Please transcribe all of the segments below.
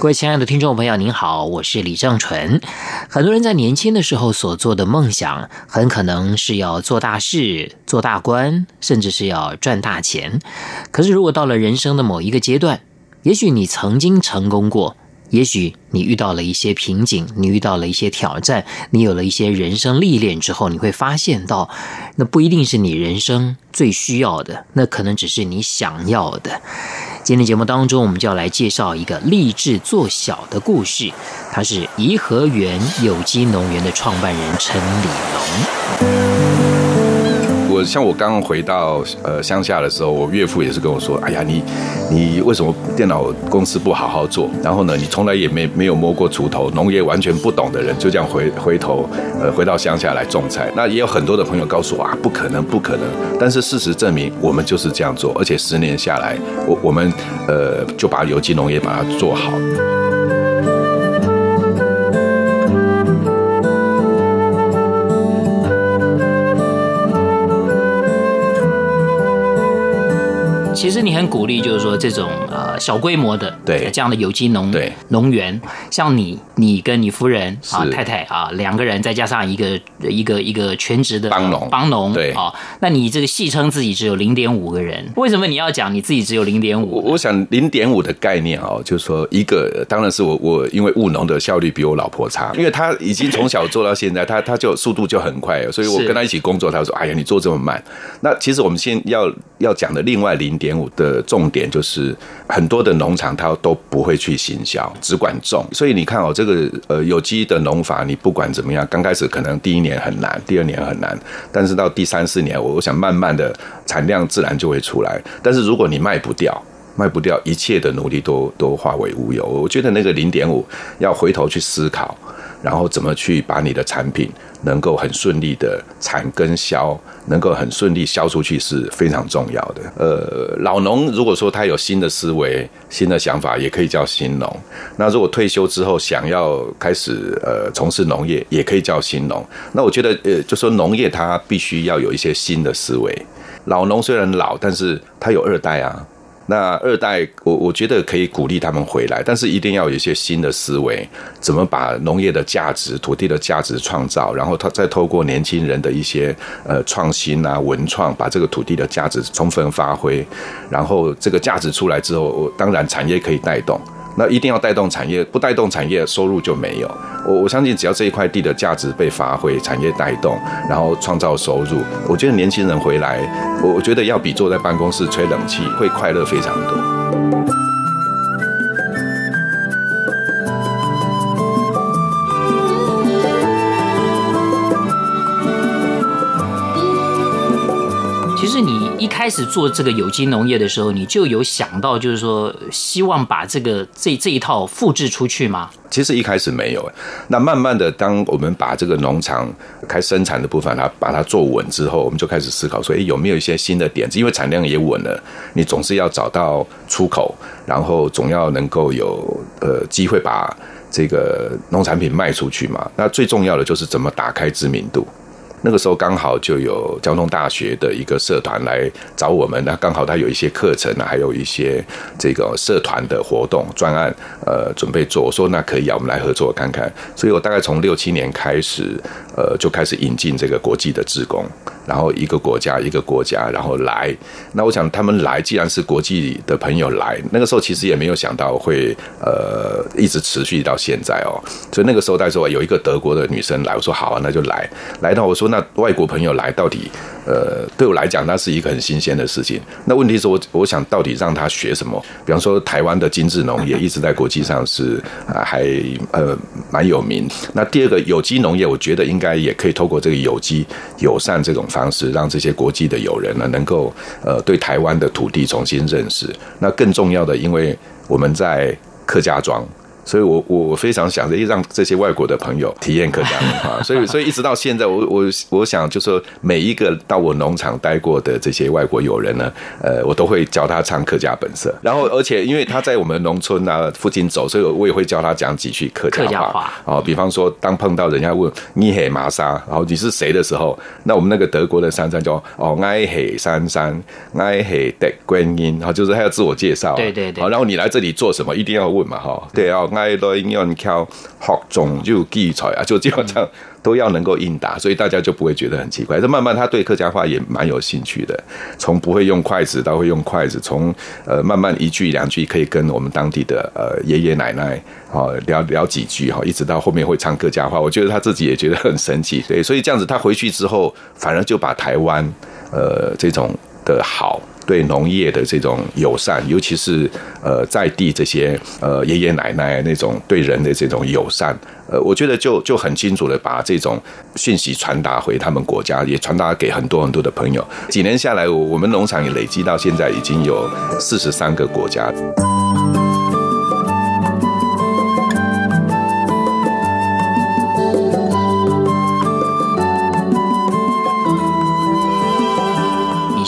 各位亲爱的听众朋友，您好，我是李正淳。很多人在年轻的时候所做的梦想，很可能是要做大事、做大官，甚至是要赚大钱。可是，如果到了人生的某一个阶段，也许你曾经成功过。也许你遇到了一些瓶颈，你遇到了一些挑战，你有了一些人生历练之后，你会发现到，那不一定是你人生最需要的，那可能只是你想要的。今天节目当中，我们就要来介绍一个励志做小的故事，他是颐和园有机农园的创办人陈礼像我刚刚回到呃乡下的时候，我岳父也是跟我说：“哎呀，你你为什么电脑公司不好好做？然后呢，你从来也没没有摸过锄头，农业完全不懂的人就这样回回头呃回到乡下来种菜。那也有很多的朋友告诉我啊，不可能，不可能。但是事实证明，我们就是这样做，而且十年下来，我我们呃就把有机农业把它做好。”其实你很鼓励，就是说这种呃小规模的对。这样的有机农对。农园，像你你跟你夫人啊太太啊两个人，再加上一个一个一个全职的帮农帮农对啊，那你这个戏称自己只有零点五个人，为什么你要讲你自己只有零点五？我想零点五的概念哦，就是说一个当然是我我因为务农的效率比我老婆差，因为她已经从小做到现在，她她就速度就很快，所以我跟她一起工作，她说哎呀你做这么慢，那其实我们现要要讲的另外零点。点五的重点就是很多的农场它都不会去行销，只管种。所以以你看哦，这个呃有机的农法，你不管怎么样，刚开始可能第一年很难，第二年很难，但是到第三四年，我我想慢慢的产量自然就会出来。但是如果你卖不掉，卖不掉，一切的努力都都化为乌有。我觉得那个零点五要回头去思考。然后怎么去把你的产品能够很顺利的产跟销，能够很顺利销出去是非常重要的。呃，老农如果说他有新的思维、新的想法，也可以叫新农。那如果退休之后想要开始呃从事农业，也可以叫新农。那我觉得呃，就说农业它必须要有一些新的思维。老农虽然老，但是他有二代啊。那二代，我我觉得可以鼓励他们回来，但是一定要有一些新的思维，怎么把农业的价值、土地的价值创造，然后他再透过年轻人的一些呃创新啊、文创，把这个土地的价值充分发挥，然后这个价值出来之后，当然产业可以带动。那一定要带动产业，不带动产业，收入就没有。我我相信，只要这一块地的价值被发挥，产业带动，然后创造收入，我觉得年轻人回来，我我觉得要比坐在办公室吹冷气会快乐非常多。开始做这个有机农业的时候，你就有想到，就是说希望把这个这这一套复制出去吗？其实一开始没有，那慢慢的，当我们把这个农场开生产的部分，它把它做稳之后，我们就开始思考说，诶，有没有一些新的点子？因为产量也稳了，你总是要找到出口，然后总要能够有呃机会把这个农产品卖出去嘛。那最重要的就是怎么打开知名度。那个时候刚好就有交通大学的一个社团来找我们，那刚好他有一些课程啊，还有一些这个社团的活动专案，呃，准备做。我说那可以啊，我们来合作看看。所以我大概从六七年开始，呃，就开始引进这个国际的职工，然后一个国家一个国家，然后来。那我想他们来，既然是国际的朋友来，那个时候其实也没有想到会呃一直持续到现在哦。所以那个时候，再说有一个德国的女生来，我说好啊，那就来。来到我说。那外国朋友来到底，呃，对我来讲，那是一个很新鲜的事情。那问题是我，我想到底让他学什么？比方说，台湾的精致农业一直在国际上是啊，还呃蛮有名。那第二个有机农业，我觉得应该也可以透过这个有机友善这种方式，让这些国际的友人呢，能够呃对台湾的土地重新认识。那更重要的，因为我们在客家庄。所以我我我非常想着让这些外国的朋友体验客家文化，所以所以一直到现在，我我我想就说每一个到我农场待过的这些外国友人呢，呃，我都会教他唱客家本色，然后而且因为他在我们农村啊附近走，所以我也会教他讲几句客家话，啊哦，比方说当碰到人家问你嘿麻沙，然后你是谁的时候，那我们那个德国的珊珊叫哦爱嘿珊珊，爱嘿的观音，然后就是他要自我介绍，对对对，好，然后你来这里做什么，一定要问嘛，哈，对啊。爱多应用靠学种就记出来啊，就基本上都要能够应答，所以大家就不会觉得很奇怪。这慢慢他对客家话也蛮有兴趣的，从不会用筷子到会用筷子，从呃慢慢一句两句可以跟我们当地的呃爷爷奶奶啊聊聊几句哈，一直到后面会唱客家话。我觉得他自己也觉得很神奇，对，所以这样子他回去之后，反而就把台湾呃这种的好。对农业的这种友善，尤其是呃在地这些呃爷爷奶奶那种对人的这种友善，呃，我觉得就就很清楚的把这种讯息传达回他们国家，也传达给很多很多的朋友。几年下来，我们农场也累积到现在已经有四十三个国家。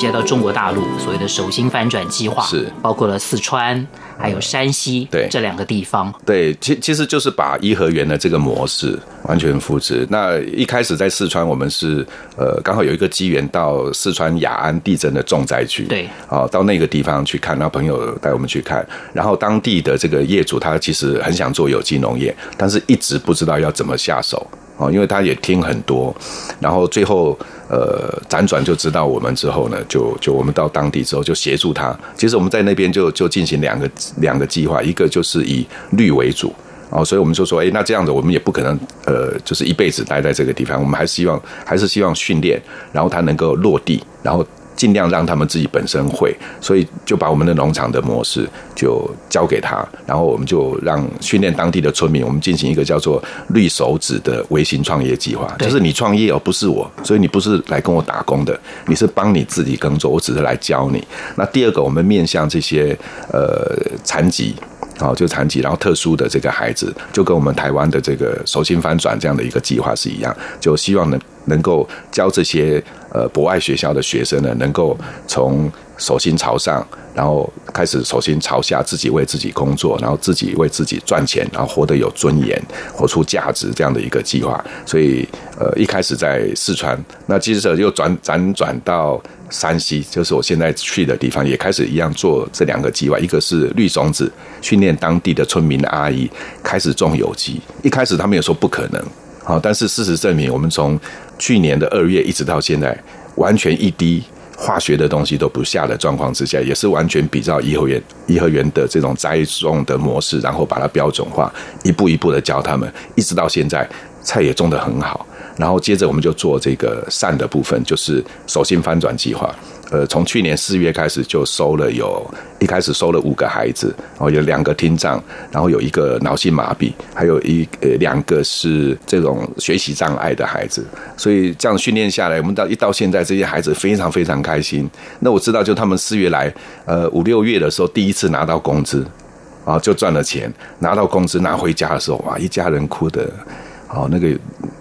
接到中国大陆所谓的手心翻转计划，是包括了四川还有山西对这两个地方。对，其其实就是把颐和园的这个模式完全复制。那一开始在四川，我们是呃刚好有一个机缘到四川雅安地震的重灾区，对，啊到那个地方去看，那朋友带我们去看，然后当地的这个业主他其实很想做有机农业，但是一直不知道要怎么下手。哦，因为他也听很多，然后最后呃辗转就知道我们之后呢，就就我们到当地之后就协助他。其实我们在那边就就进行两个两个计划，一个就是以绿为主，哦，所以我们就说，哎，那这样子我们也不可能呃就是一辈子待在这个地方，我们还是希望还是希望训练，然后他能够落地，然后。尽量让他们自己本身会，所以就把我们的农场的模式就交给他，然后我们就让训练当地的村民，我们进行一个叫做“绿手指”的微型创业计划，就是你创业而不是我，所以你不是来跟我打工的，你是帮你自己耕作，我只是来教你。那第二个，我们面向这些呃残疾。好，就残疾，然后特殊的这个孩子，就跟我们台湾的这个手心翻转这样的一个计划是一样，就希望能能够教这些呃博爱学校的学生呢，能够从手心朝上，然后开始手心朝下，自己为自己工作，然后自己为自己赚钱，然后活得有尊严，活出价值这样的一个计划。所以呃，一开始在四川，那接着又转辗转到。山西就是我现在去的地方，也开始一样做这两个计划，一个是绿种子，训练当地的村民的阿姨开始种有机。一开始他们也说不可能，好，但是事实证明，我们从去年的二月一直到现在，完全一滴化学的东西都不下的状况之下，也是完全比照颐和园颐和园的这种栽种的模式，然后把它标准化，一步一步的教他们，一直到现在菜也种得很好。然后接着我们就做这个善的部分，就是手心翻转计划。呃，从去年四月开始就收了有，一开始收了五个孩子，然后有两个听障，然后有一个脑性麻痹，还有一呃两个是这种学习障碍的孩子。所以这样训练下来，我们到一到现在，这些孩子非常非常开心。那我知道，就他们四月来，呃五六月的时候第一次拿到工资，啊就赚了钱，拿到工资拿回家的时候，哇，一家人哭得。哦，那个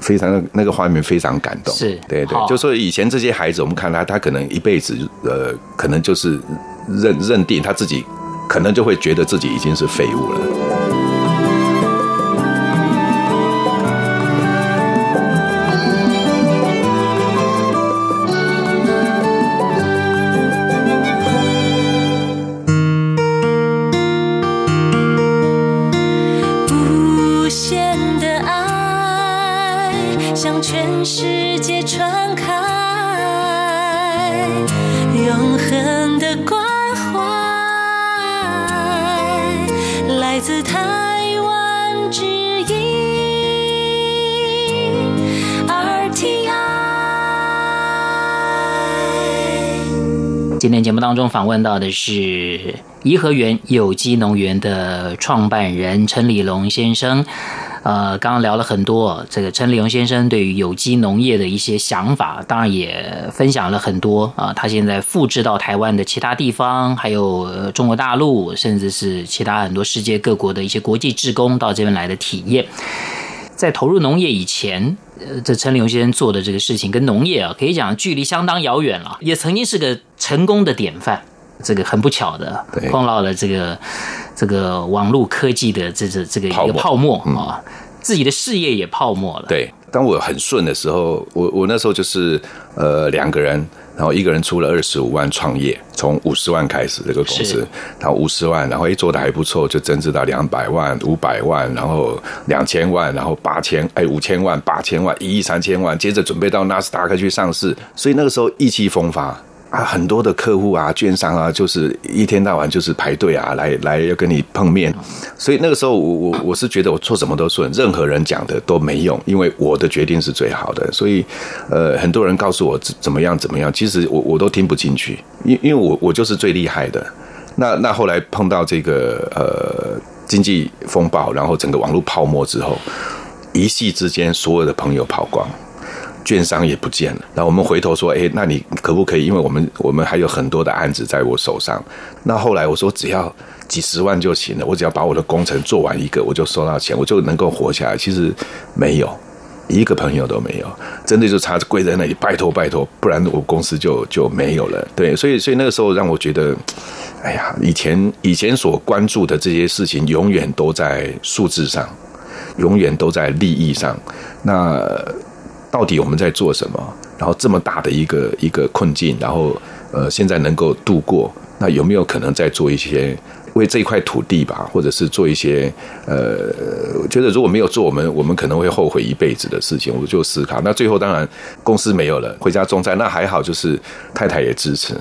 非常那个画面非常感动，是。对对，就说以前这些孩子，我们看他，他可能一辈子，呃，可能就是认认定他自己，可能就会觉得自己已经是废物了。关怀来自台湾之音，耳听爱今天节目当中访问到的是颐和园有机农园的创办人陈礼龙先生。呃，刚刚聊了很多，这个陈立荣先生对于有机农业的一些想法，当然也分享了很多啊。他现在复制到台湾的其他地方，还有中国大陆，甚至是其他很多世界各国的一些国际志工到这边来的体验。在投入农业以前，这陈立荣先生做的这个事情跟农业啊，可以讲距离相当遥远了，也曾经是个成功的典范。这个很不巧的碰到了这个这个网络科技的这这这个一个泡沫。啊，自己的事业也泡沫了。对，当我很顺的时候，我我那时候就是呃两个人，然后一个人出了二十五万创业，从五十万开始这个公司，然后五十万，然后一做的还不错，就增值到两百万、五百万，然后两千万，然后八千哎五千万、八千万、一亿三千万，接着准备到纳斯达克去上市，所以那个时候意气风发。啊，很多的客户啊，券商啊，就是一天到晚就是排队啊，来来要跟你碰面。所以那个时候我，我我是觉得我做什么都顺，任何人讲的都没用，因为我的决定是最好的。所以，呃，很多人告诉我怎怎么样怎么样，其实我我都听不进去，因因为我我就是最厉害的。那那后来碰到这个呃经济风暴，然后整个网络泡沫之后，一夕之间所有的朋友跑光。券商也不见了，那我们回头说，哎，那你可不可以？因为我们我们还有很多的案子在我手上。那后来我说，只要几十万就行了，我只要把我的工程做完一个，我就收到钱，我就能够活下来。其实没有一个朋友都没有，真的就差跪在那里，拜托拜托，不然我公司就就没有了。对，所以所以那个时候让我觉得，哎呀，以前以前所关注的这些事情，永远都在数字上，永远都在利益上。那。到底我们在做什么？然后这么大的一个一个困境，然后呃，现在能够度过，那有没有可能再做一些为这块土地吧，或者是做一些呃，我觉得如果没有做，我们我们可能会后悔一辈子的事情。我就思考，那最后当然公司没有了，回家种菜，那还好，就是太太也支持。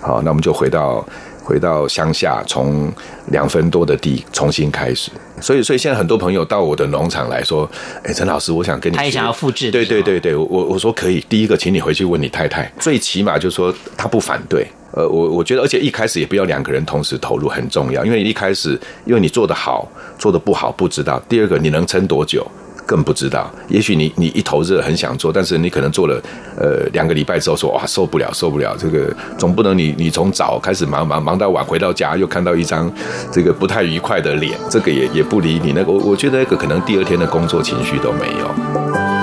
好，那我们就回到。回到乡下，从两分多的地重新开始，所以，所以现在很多朋友到我的农场来说：“哎，陈老师，我想跟你，他也想要复制。”对对对对，我我说可以。第一个，请你回去问你太太，最起码就是说他不反对。呃，我我觉得，而且一开始也不要两个人同时投入很重要，因为一开始，因为你做得好，做得不好不知道。第二个，你能撑多久？更不知道，也许你你一头热很想做，但是你可能做了呃两个礼拜之后说哇受不了受不了，这个总不能你你从早开始忙忙忙到晚回到家又看到一张这个不太愉快的脸，这个也也不理你那个，我我觉得那个可能第二天的工作情绪都没有。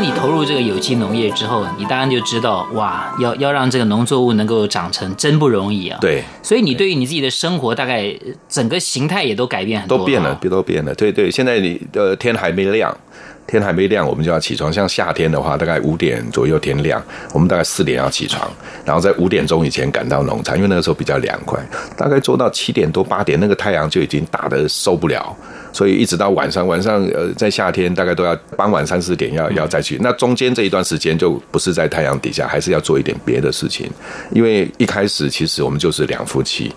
你投入这个有机农业之后，你当然就知道，哇，要要让这个农作物能够长成真不容易啊。对，所以你对于你自己的生活，大概整个形态也都改变很多，都变了，都变了。对对，现在你的天还没亮，天还没亮，我们就要起床。像夏天的话，大概五点左右天亮，我们大概四点要起床，然后在五点钟以前赶到农场，因为那个时候比较凉快。大概做到七点多八点，那个太阳就已经大的受不了。所以一直到晚上，晚上呃，在夏天大概都要傍晚三四点要要再去。那中间这一段时间就不是在太阳底下，还是要做一点别的事情。因为一开始其实我们就是两夫妻，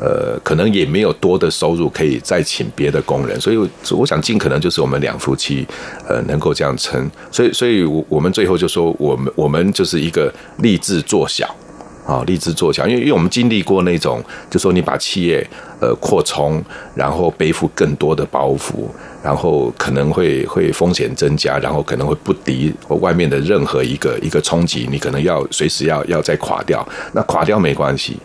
呃，可能也没有多的收入可以再请别的工人，所以我想尽可能就是我们两夫妻呃能够这样撑。所以，所以我我们最后就说，我们我们就是一个立志做小。啊，立志做强，因为因为我们经历过那种，就说你把企业呃扩充，然后背负更多的包袱，然后可能会会风险增加，然后可能会不敌外面的任何一个一个冲击，你可能要随时要要再垮掉。那垮掉没关系，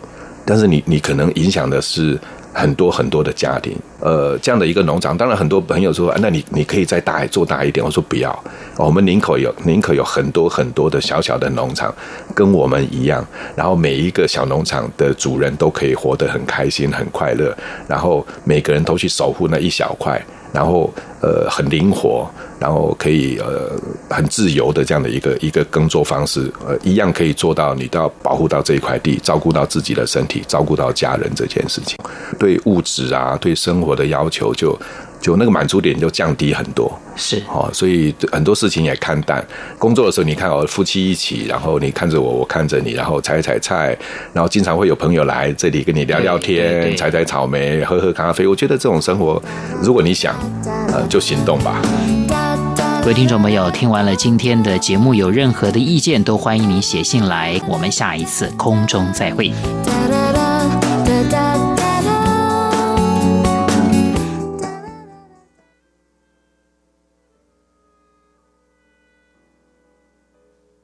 但是你你可能影响的是。很多很多的家庭，呃，这样的一个农场，当然很多朋友说，那你你可以再大做大一点。我说不要，我们宁可有宁可有很多很多的小小的农场，跟我们一样，然后每一个小农场的主人都可以活得很开心、很快乐，然后每个人都去守护那一小块。然后呃很灵活，然后可以呃很自由的这样的一个一个耕作方式，呃一样可以做到你都要保护到这一块地，照顾到自己的身体，照顾到家人这件事情，对物质啊对生活的要求就。就那个满足点就降低很多，是哦，所以很多事情也看淡。工作的时候，你看哦，夫妻一起，然后你看着我，我看着你，然后采采菜，然后经常会有朋友来这里跟你聊聊天，采采草莓，喝喝咖啡。我觉得这种生活，如果你想，呃，就行动吧。各位听众朋友，听完了今天的节目，有任何的意见都欢迎您写信来。我们下一次空中再会。